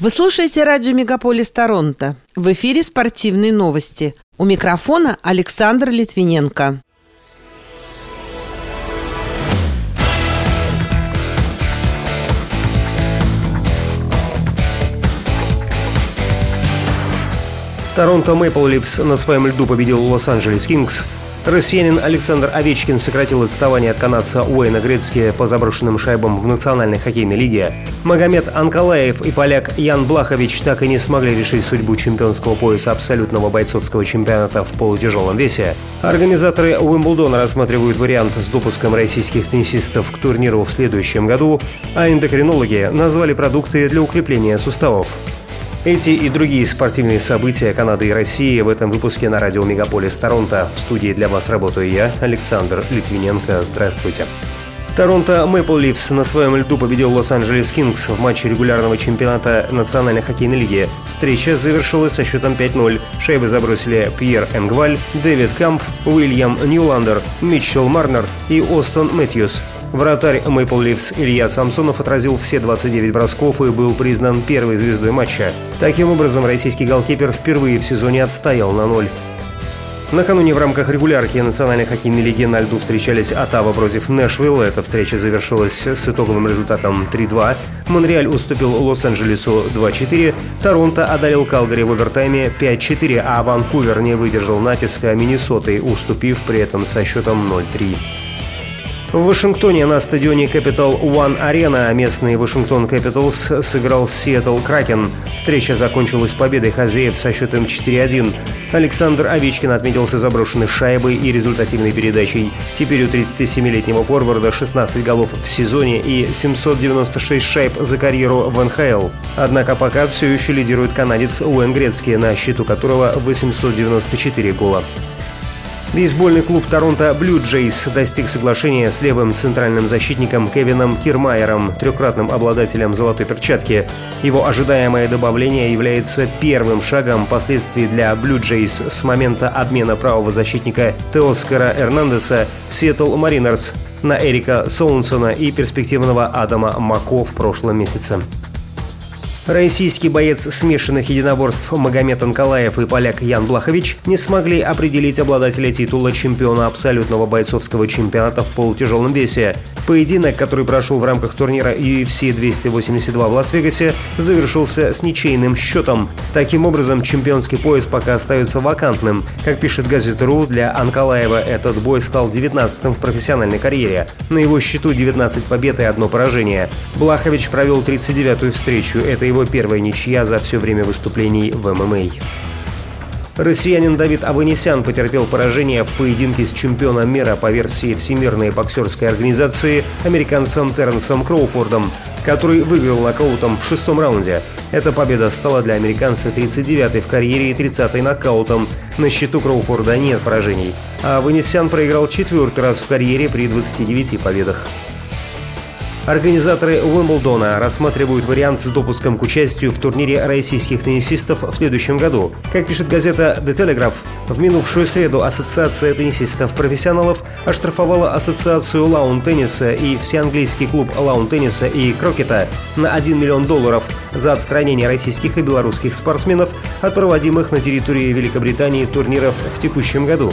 Вы слушаете радио «Мегаполис Торонто». В эфире спортивные новости. У микрофона Александр Литвиненко. Торонто Мэйпл Липс на своем льду победил Лос-Анджелес Кингс Россиянин Александр Овечкин сократил отставание от канадца Уэйна Грецки по заброшенным шайбам в Национальной хоккейной лиге. Магомед Анкалаев и поляк Ян Блахович так и не смогли решить судьбу чемпионского пояса абсолютного бойцовского чемпионата в полутяжелом весе. Организаторы Уимблдона рассматривают вариант с допуском российских теннисистов к турниру в следующем году, а эндокринологи назвали продукты для укрепления суставов. Эти и другие спортивные события Канады и России в этом выпуске на радио Мегаполис Торонто. В студии для вас работаю я, Александр Литвиненко. Здравствуйте. Торонто Мэпл Ливс на своем льду победил Лос-Анджелес Кингс в матче регулярного чемпионата Национальной хоккейной лиги. Встреча завершилась со счетом 5-0. Шайбы забросили Пьер Энгваль, Дэвид Кампф, Уильям Ньюландер, Митчелл Марнер и Остон Мэтьюс. Вратарь Maple Leafs Илья Самсонов отразил все 29 бросков и был признан первой звездой матча. Таким образом, российский голкипер впервые в сезоне отстоял на ноль. Накануне в рамках регулярки Национальной хоккейной лиги на льду встречались Оттава против Нэшвилла. Эта встреча завершилась с итоговым результатом 3-2. Монреаль уступил Лос-Анджелесу 2-4. Торонто одолел Калгари в овертайме 5-4, а Ванкувер не выдержал натиска Миннесоты, уступив при этом со счетом 0-3. В Вашингтоне на стадионе Capital One Arena местный Вашингтон Capitals сыграл Сиэтл Кракен. Встреча закончилась победой хозяев со счетом 4-1. Александр Овечкин отметился заброшенной шайбой и результативной передачей. Теперь у 37-летнего форварда 16 голов в сезоне и 796 шайб за карьеру в НХЛ. Однако пока все еще лидирует канадец Уэн Грецкий, на счету которого 894 гола. Бейсбольный клуб Торонто Блю Джейс достиг соглашения с левым центральным защитником Кевином Кирмайером, трехкратным обладателем золотой перчатки. Его ожидаемое добавление является первым шагом последствий для Блю Джейс с момента обмена правого защитника Теоскара Эрнандеса в Сиэтл Маринерс на Эрика Соунсона и перспективного Адама Мако в прошлом месяце. Российский боец смешанных единоборств Магомед Анкалаев и поляк Ян Блахович не смогли определить обладателя титула чемпиона абсолютного бойцовского чемпионата в полутяжелом весе. Поединок, который прошел в рамках турнира UFC 282 в Лас-Вегасе, завершился с ничейным счетом. Таким образом, чемпионский пояс пока остается вакантным. Как пишет газета РУ, для Анкалаева этот бой стал 19-м в профессиональной карьере. На его счету 19 побед и одно поражение. Блахович провел 39-ю встречу. Это его первая ничья за все время выступлений в ММА. Россиянин Давид Аванесян потерпел поражение в поединке с чемпионом мира по версии Всемирной боксерской организации американцем Терренсом Кроуфордом, который выиграл нокаутом в шестом раунде. Эта победа стала для американца 39-й в карьере и 30-й нокаутом. На счету Кроуфорда нет поражений. А Аванесян проиграл четвертый раз в карьере при 29 победах. Организаторы Уимблдона рассматривают вариант с допуском к участию в турнире российских теннисистов в следующем году. Как пишет газета The Telegraph, в минувшую среду Ассоциация теннисистов-профессионалов оштрафовала Ассоциацию лаун-тенниса и Всеанглийский клуб лаун-тенниса и крокета на 1 миллион долларов за отстранение российских и белорусских спортсменов от проводимых на территории Великобритании турниров в текущем году.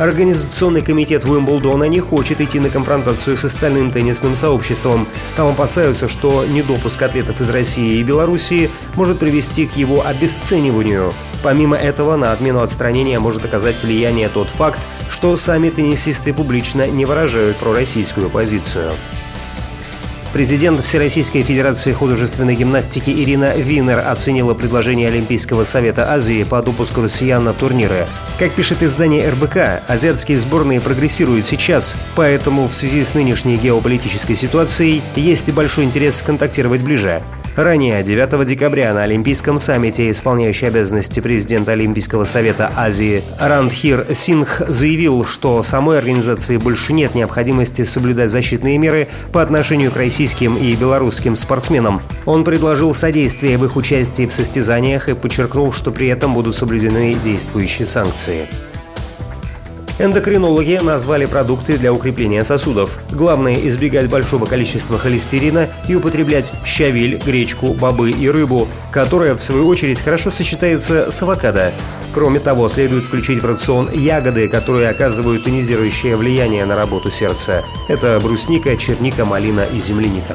Организационный комитет Уимблдона не хочет идти на конфронтацию с остальным теннисным сообществом. Там опасаются, что недопуск атлетов из России и Белоруссии может привести к его обесцениванию. Помимо этого, на отмену отстранения может оказать влияние тот факт, что сами теннисисты публично не выражают пророссийскую позицию. Президент Всероссийской Федерации художественной гимнастики Ирина Винер оценила предложение Олимпийского совета Азии по допуску россиян на турниры. Как пишет издание РБК, азиатские сборные прогрессируют сейчас, поэтому в связи с нынешней геополитической ситуацией есть большой интерес контактировать ближе. Ранее, 9 декабря на Олимпийском саммите исполняющий обязанности президента Олимпийского совета Азии Рандхир Сингх заявил, что самой организации больше нет необходимости соблюдать защитные меры по отношению к российским и белорусским спортсменам. Он предложил содействие в их участии в состязаниях и подчеркнул, что при этом будут соблюдены действующие санкции. Эндокринологи назвали продукты для укрепления сосудов. Главное – избегать большого количества холестерина и употреблять щавель, гречку, бобы и рыбу, которая, в свою очередь, хорошо сочетается с авокадо. Кроме того, следует включить в рацион ягоды, которые оказывают тонизирующее влияние на работу сердца. Это брусника, черника, малина и земляника.